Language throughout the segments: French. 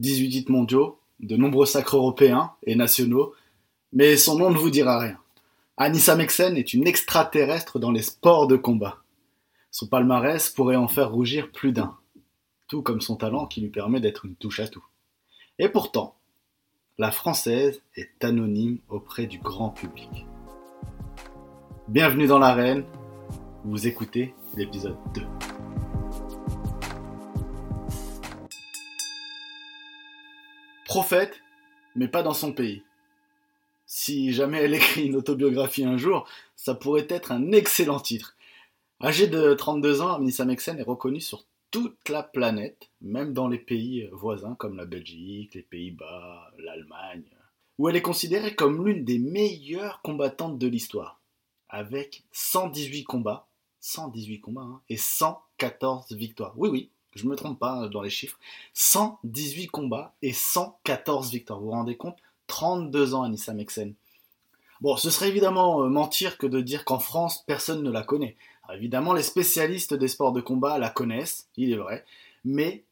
18 titres mondiaux, de nombreux sacres européens et nationaux, mais son nom ne vous dira rien. Anissa Mexen est une extraterrestre dans les sports de combat. Son palmarès pourrait en faire rougir plus d'un, tout comme son talent qui lui permet d'être une touche à tout. Et pourtant, la française est anonyme auprès du grand public. Bienvenue dans l'arène, vous écoutez l'épisode 2. Prophète, mais pas dans son pays. Si jamais elle écrit une autobiographie un jour, ça pourrait être un excellent titre. Âgée de 32 ans, Anissa Mexen est reconnue sur toute la planète, même dans les pays voisins comme la Belgique, les Pays-Bas, l'Allemagne, où elle est considérée comme l'une des meilleures combattantes de l'histoire, avec 118 combats, 118 combats, hein, et 114 victoires. Oui, oui, je me trompe pas dans les chiffres, 118 combats et 114 victoires. Vous vous rendez compte? 32 ans Anissa Mexen. Bon, ce serait évidemment euh, mentir que de dire qu'en France, personne ne la connaît. évidemment, les spécialistes des sports de combat la connaissent, il est vrai, mais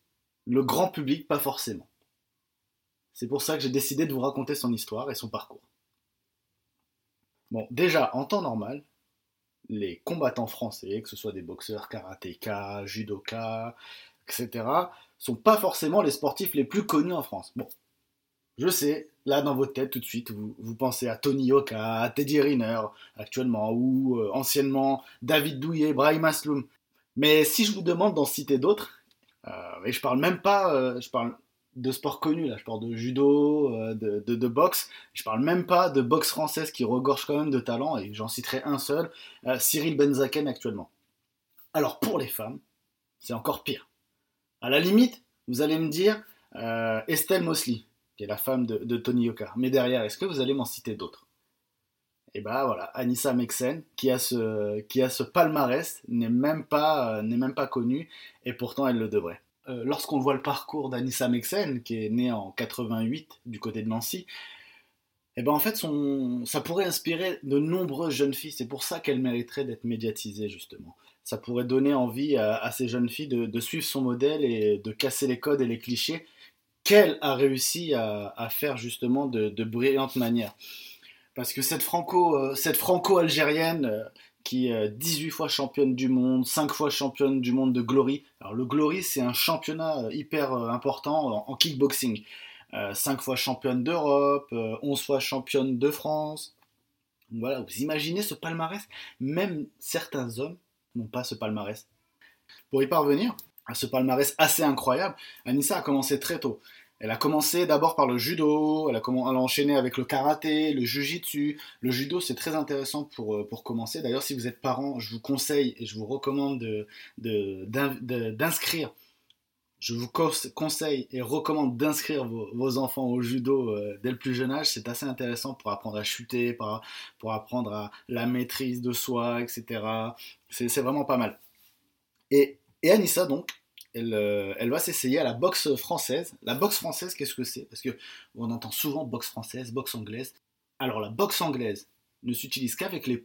le grand public, pas forcément. C'est pour ça que j'ai décidé de vous raconter son histoire et son parcours. Bon, déjà, en temps normal, les combattants français, que ce soit des boxeurs, karatéka, judoka, etc., sont pas forcément les sportifs les plus connus en France. Bon, je sais, là dans votre tête tout de suite, vous, pensez à Tony Yoka, à Teddy Riner actuellement, ou euh, anciennement David Douillet, Brahim Asloum. Mais si je vous demande d'en citer d'autres, euh, et je parle même pas, euh, je parle de sport connu, là, je parle de judo, de, de, boxe, je parle même pas de boxe française qui regorge quand même de talent, et j'en citerai un seul, Cyril Benzaken actuellement. Alors pour les femmes, c'est encore pire. À la limite, vous allez me dire Estelle Mosley, qui est la femme de, Tony Yoka. Mais derrière, est-ce que vous allez m'en citer d'autres? Et eh bah ben, voilà, Anissa Mexen, qui a ce, qui a ce palmarès, n'est même, pas, euh, n'est même pas connue, et pourtant elle le devrait. Euh, lorsqu'on voit le parcours d'Anissa Mexen, qui est née en 88 du côté de Nancy, eh ben en fait, ça pourrait inspirer de nombreuses jeunes filles. C'est pour ça qu'elle mériterait d'être médiatisée, justement. Ça pourrait donner envie à, ces jeunes filles de, suivre son modèle et de casser les codes et les clichés qu'elle a réussi à, faire justement de, de brillante manière. Parce que cette euh, franco-algérienne euh, qui est 18 fois championne du monde, 5 fois championne du monde de Glory. Alors le Glory, c'est un championnat euh, hyper important en, kickboxing. 5 fois championne d'Europe, 11 fois championne de France. Voilà, vous imaginez ce palmarès Même certains hommes n'ont pas ce palmarès. Pour y parvenir, à ce palmarès assez incroyable, Anissa a commencé très tôt. Elle a commencé d'abord par le judo, elle a, enchaîné avec le karaté, le jujitsu. Le judo, c'est très intéressant pour, euh, pour commencer. D'ailleurs, si vous êtes parent, je vous conseille et je vous recommande d'inscrire. Je vous conseille et recommande d'inscrire vos, enfants au judo euh, dès le plus jeune âge. C'est assez intéressant pour apprendre à chuter, pour, pour apprendre à la maîtrise de soi, etc. C'est vraiment pas mal. Et et Anissa, donc, elle, euh, elle va s'essayer à la boxe française. La boxe française, qu'est-ce que c'est? Parce que on entend souvent boxe française, boxe anglaise. Alors la boxe anglaise ne s'utilise qu'avec les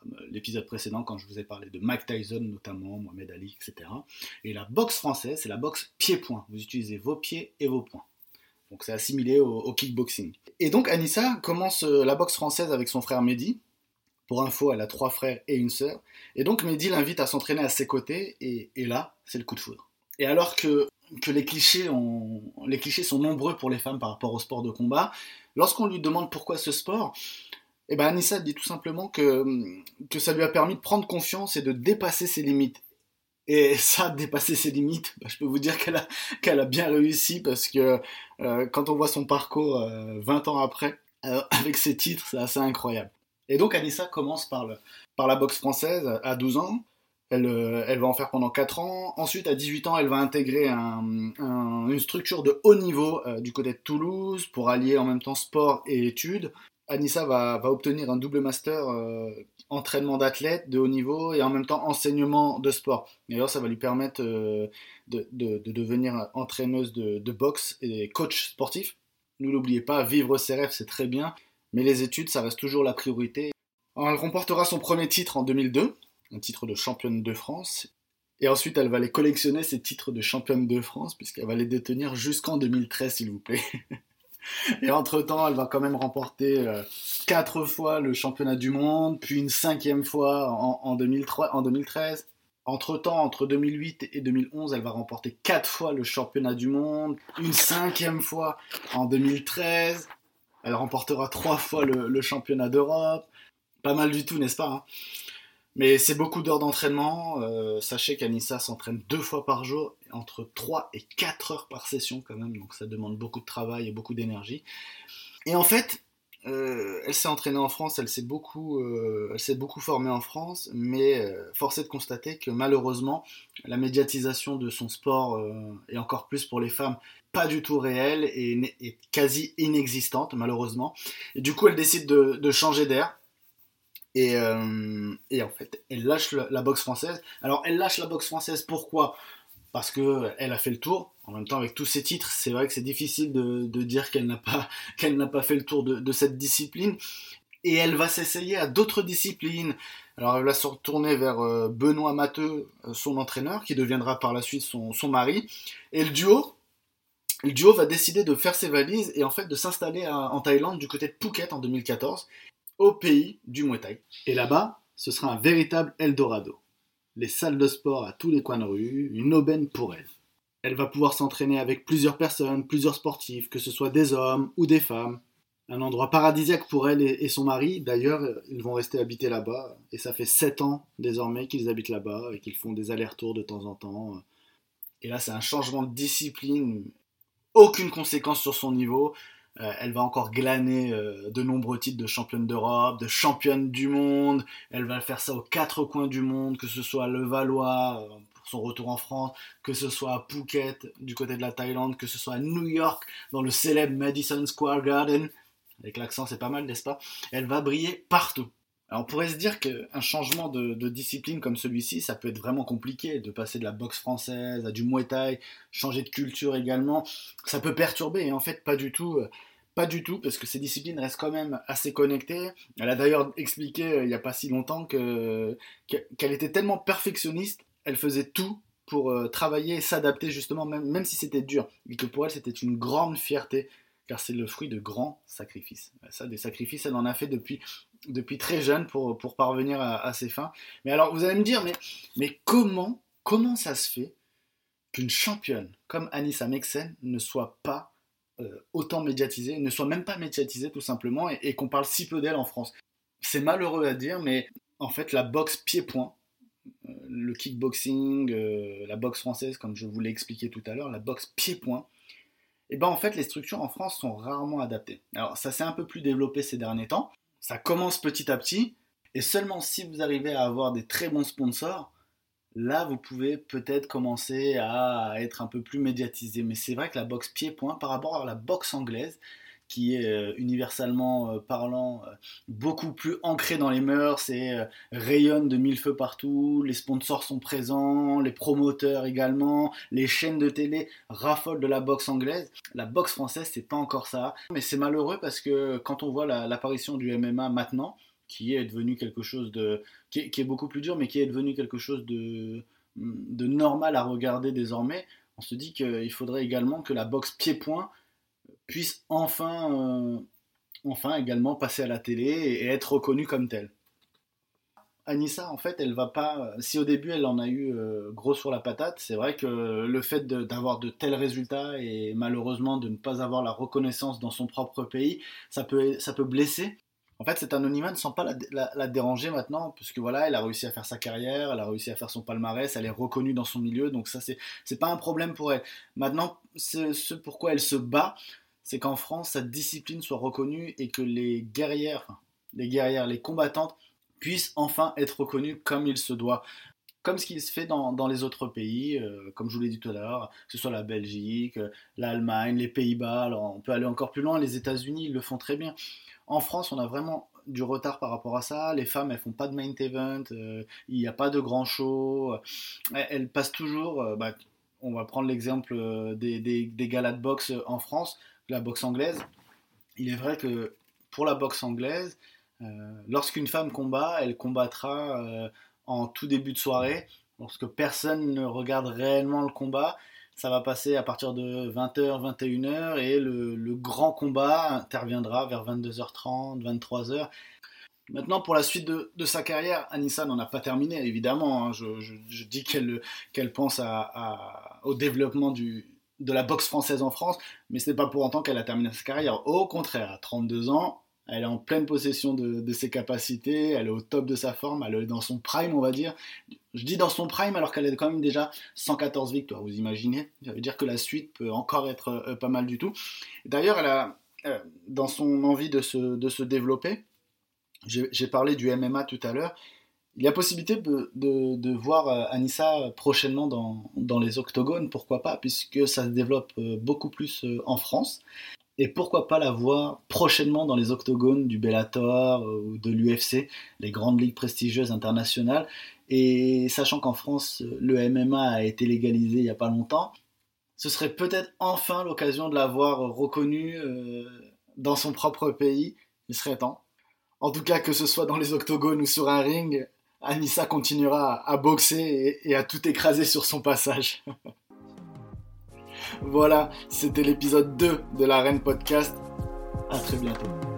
comme euh, l'épisode précédent quand je vous ai parlé de Mike Tyson notamment, Mohamed Ali, etc. Et la boxe française, c'est la boxe pied-point. Vous utilisez vos pieds et vos poings. Donc c'est assimilé au, au, kickboxing. Et donc Anissa commence euh, la boxe française avec son frère Mehdi, pour info, elle a trois frères et une sœur. Et donc Mehdi l'invite à s'entraîner à ses côtés, et, là, c'est le coup de foudre. Et alors que, que les, clichés les clichés sont nombreux pour les femmes par rapport au sport de combat, lorsqu'on lui demande pourquoi ce sport, eh ben Anissa dit tout simplement que, que ça lui a permis de prendre confiance et de dépasser ses limites. Et ça, dépasser ses limites, bah, je peux vous dire qu'elle a, qu'elle a bien réussi parce que euh, quand on voit son parcours 20 euh, ans après, euh, avec ses titres, c'est assez incroyable. Et donc Anissa commence par, le, par la boxe française à 12 ans. Elle, euh, elle, va en faire pendant 4 ans. Ensuite, à 18 ans, elle va intégrer une structure de haut niveau euh, du côté de Toulouse pour allier en même temps sport et études. Anissa va, obtenir un double master euh, entraînement d'athlète de haut niveau et en même temps enseignement de sport. D'ailleurs, ça va lui permettre de, de, de, devenir entraîneuse de, de boxe et coach sportif. Ne l'oubliez pas, vivre ses rêves, c'est très bien, mais les études, ça reste toujours la priorité. Elle remportera son premier titre en 2002, un titre de championne de France. Et ensuite, elle va les collectionner, ces titres de championne de France, puisqu'elle va les détenir jusqu'en 2013, s'il vous plaît. Et entre-temps, elle va quand même remporter euh, quatre fois le championnat du monde, puis une cinquième fois en, en 2013. Entre-temps, entre 2008 et 2011, elle va remporter quatre fois le championnat du monde, une cinquième fois en 2013. Elle remportera trois fois le, championnat d'Europe. Pas mal du tout, n'est-ce pas hein? Mais c'est beaucoup d'heures d'entraînement. Euh, sachez qu'Anissa s'entraîne deux fois par jour, entre 3 et 4 heures par session quand même. Donc ça demande beaucoup de travail et beaucoup d'énergie. Et en fait, euh, elle s'est entraînée en France, elle s'est beaucoup, euh, beaucoup formée en France, mais euh, force est de constater que malheureusement, la médiatisation de son sport, et encore plus pour les femmes, pas du tout réelle et, quasi inexistante malheureusement. Et du coup, elle décide de, changer d'air. Et, et, en fait, elle lâche la boxe française. Alors, elle lâche la boxe française pourquoi? Parce qu'elle a fait le tour. En même temps, avec tous ces titres, c'est vrai que c'est difficile de, dire qu'elle n'a pas, qu'elle pas fait le tour de, cette discipline. Et elle va s'essayer à d'autres disciplines. Alors elle va se retourner vers euh, Benoît Matteux, euh, son entraîneur, qui deviendra par la suite son, mari. Et le duo, le duo va décider de faire ses valises et en fait de s'installer en Thaïlande du côté de Phuket en 2014, au pays du Muay. Et là-bas, ce sera un véritable Eldorado les salles de sport à tous les coins de rue, une aubaine pour elle. Elle va pouvoir s'entraîner avec plusieurs personnes, plusieurs sportifs, que ce soit des hommes ou des femmes. Un endroit paradisiaque pour elle et, son mari. D'ailleurs, ils vont rester habiter là-bas. Et ça fait sept ans désormais qu'ils habitent là-bas et qu'ils font des allers-retours de temps en temps. Et là, c'est un changement de discipline. Aucune conséquence sur son niveau. Euh, elle va encore glaner euh, de nombreux titres de championne d'Europe, de championne du monde. Elle va faire ça aux quatre coins du monde, que ce soit à Levallois euh, pour son retour en France, que ce soit à Phuket du côté de la Thaïlande, que ce soit à New York dans le célèbre Madison Square Garden. Avec l'accent, c'est pas mal, n'est-ce pas? Elle va briller partout. Alors on pourrait se dire qu'un changement de, de, discipline comme celui-ci, ça peut être vraiment compliqué, de passer de la boxe française à du muay thai, changer de culture également, ça peut perturber, et en fait pas du tout. Pas du tout, parce que ces disciplines restent quand même assez connectées. Elle a d'ailleurs expliqué euh, il n'y a pas si longtemps que, qu'elle était tellement perfectionniste, elle faisait tout pour euh, travailler et s'adapter justement, même, même si c'était dur. Et que pour elle, c'était une grande fierté, car c'est le fruit de grands sacrifices. Ça, des sacrifices, elle en a fait depuis, depuis très jeune pour, pour parvenir à, ses fins. Mais alors, vous allez me dire, mais, mais comment, comment ça se fait qu'une championne comme Anissa Mexen ne soit pas euh, autant médiatisée, ne soit même pas médiatisée tout simplement, et, qu'on parle si peu d'elle en France. C'est malheureux à dire, mais en fait, la boxe pied-point, euh, le kickboxing, euh, la boxe française, comme je vous l'ai expliqué tout à l'heure, la boxe pied-point, et eh ben en fait, les structures en France sont rarement adaptées. Alors, ça s'est un peu plus développé ces derniers temps, ça commence petit à petit, et seulement si vous arrivez à avoir des très bons sponsors, là vous pouvez peut-être commencer à être un peu plus médiatisé. Mais c'est vrai que la boxe pied-point par rapport à la boxe anglaise, qui est euh, universellement euh, parlant euh, beaucoup plus ancrée dans les mœurs et rayonne de mille feux partout, les sponsors sont présents, les promoteurs également, les chaînes de télé raffolent de la boxe anglaise. La boxe française, c'est pas encore ça, mais c'est malheureux parce que quand on voit l'apparition du MMA maintenant, qui est devenu quelque chose de. Qui est, beaucoup plus dur, mais qui est devenu quelque chose de, normal à regarder désormais, on se dit qu'il faudrait également que la boxe pied-point puisse enfin, euh, également passer à la télé et, être reconnue comme telle. Anissa, en fait, elle va pas. Si au début elle en a eu euh, gros sur la patate, c'est vrai que le fait d'avoir de, tels résultats et malheureusement de ne pas avoir la reconnaissance dans son propre pays, ça peut blesser. En fait, cet anonymat ne sent pas la, déranger maintenant, puisque voilà, elle a réussi à faire sa carrière, elle a réussi à faire son palmarès, elle est reconnue dans son milieu, donc ça, c'est, pas un problème pour elle. Maintenant, ce, pourquoi elle se bat, c'est qu'en France, sa discipline soit reconnue et que les guerrières, les guerrières, les combattantes puissent enfin être reconnues comme il se doit comme ce qui se fait dans, les autres pays, euh, comme je vous l'ai dit tout à l'heure, que ce soit la Belgique, euh, l'Allemagne, les Pays-Bas, alors on peut aller encore plus loin, les États-Unis, le font très bien. En France, on a vraiment du retard par rapport à ça. Les femmes, elles font pas de main event, euh, il n'y a pas de grand show. Elles, passent toujours. Euh, bah, on va prendre l'exemple euh, des, des, galas de boxe en France, la boxe anglaise. Il est vrai que pour la boxe anglaise, lorsqu'une femme combat, elle combattra en tout début de soirée lorsque personne ne regarde réellement le combat. Ça va passer à partir de 20h, 21h et le, grand combat interviendra vers 22h30, 23h. Maintenant, pour la suite de, sa carrière, Anissa n'en a pas terminé, évidemment. Hein. Je, dis qu'elle pense au développement de la boxe française en France, mais ce n'est pas pour autant qu'elle a terminé sa carrière. Au contraire, à 32 ans, elle est en pleine possession de, ses capacités, elle est au top de sa forme, elle est dans son prime, on va dire. Je dis dans son prime alors qu'elle est quand même déjà 114 victoires, vous imaginez Ça veut dire que la suite peut encore être euh, pas mal du tout. D'ailleurs, elle a, euh, dans son envie de se, de se développer, j'ai parlé du MMA tout à l'heure, il y a possibilité de, de, voir euh, Anissa prochainement dans, dans, les octogones, pourquoi pas, puisque ça se développe beaucoup plus en France. Et pourquoi pas la voir prochainement dans les octogones du Bellator euh, ou de l'UFC, les grandes ligues prestigieuses internationales. Et sachant qu'en France, le MMA a été légalisé il n'y a pas longtemps, ce serait peut-être enfin l'occasion de la voir reconnue euh, dans son propre pays. Il serait temps. En tout cas, que ce soit dans les octogones ou sur un ring, Anissa continuera à boxer et à tout écraser sur son passage. Voilà, c'était l'épisode 2 de la Reine Podcast. À très bientôt.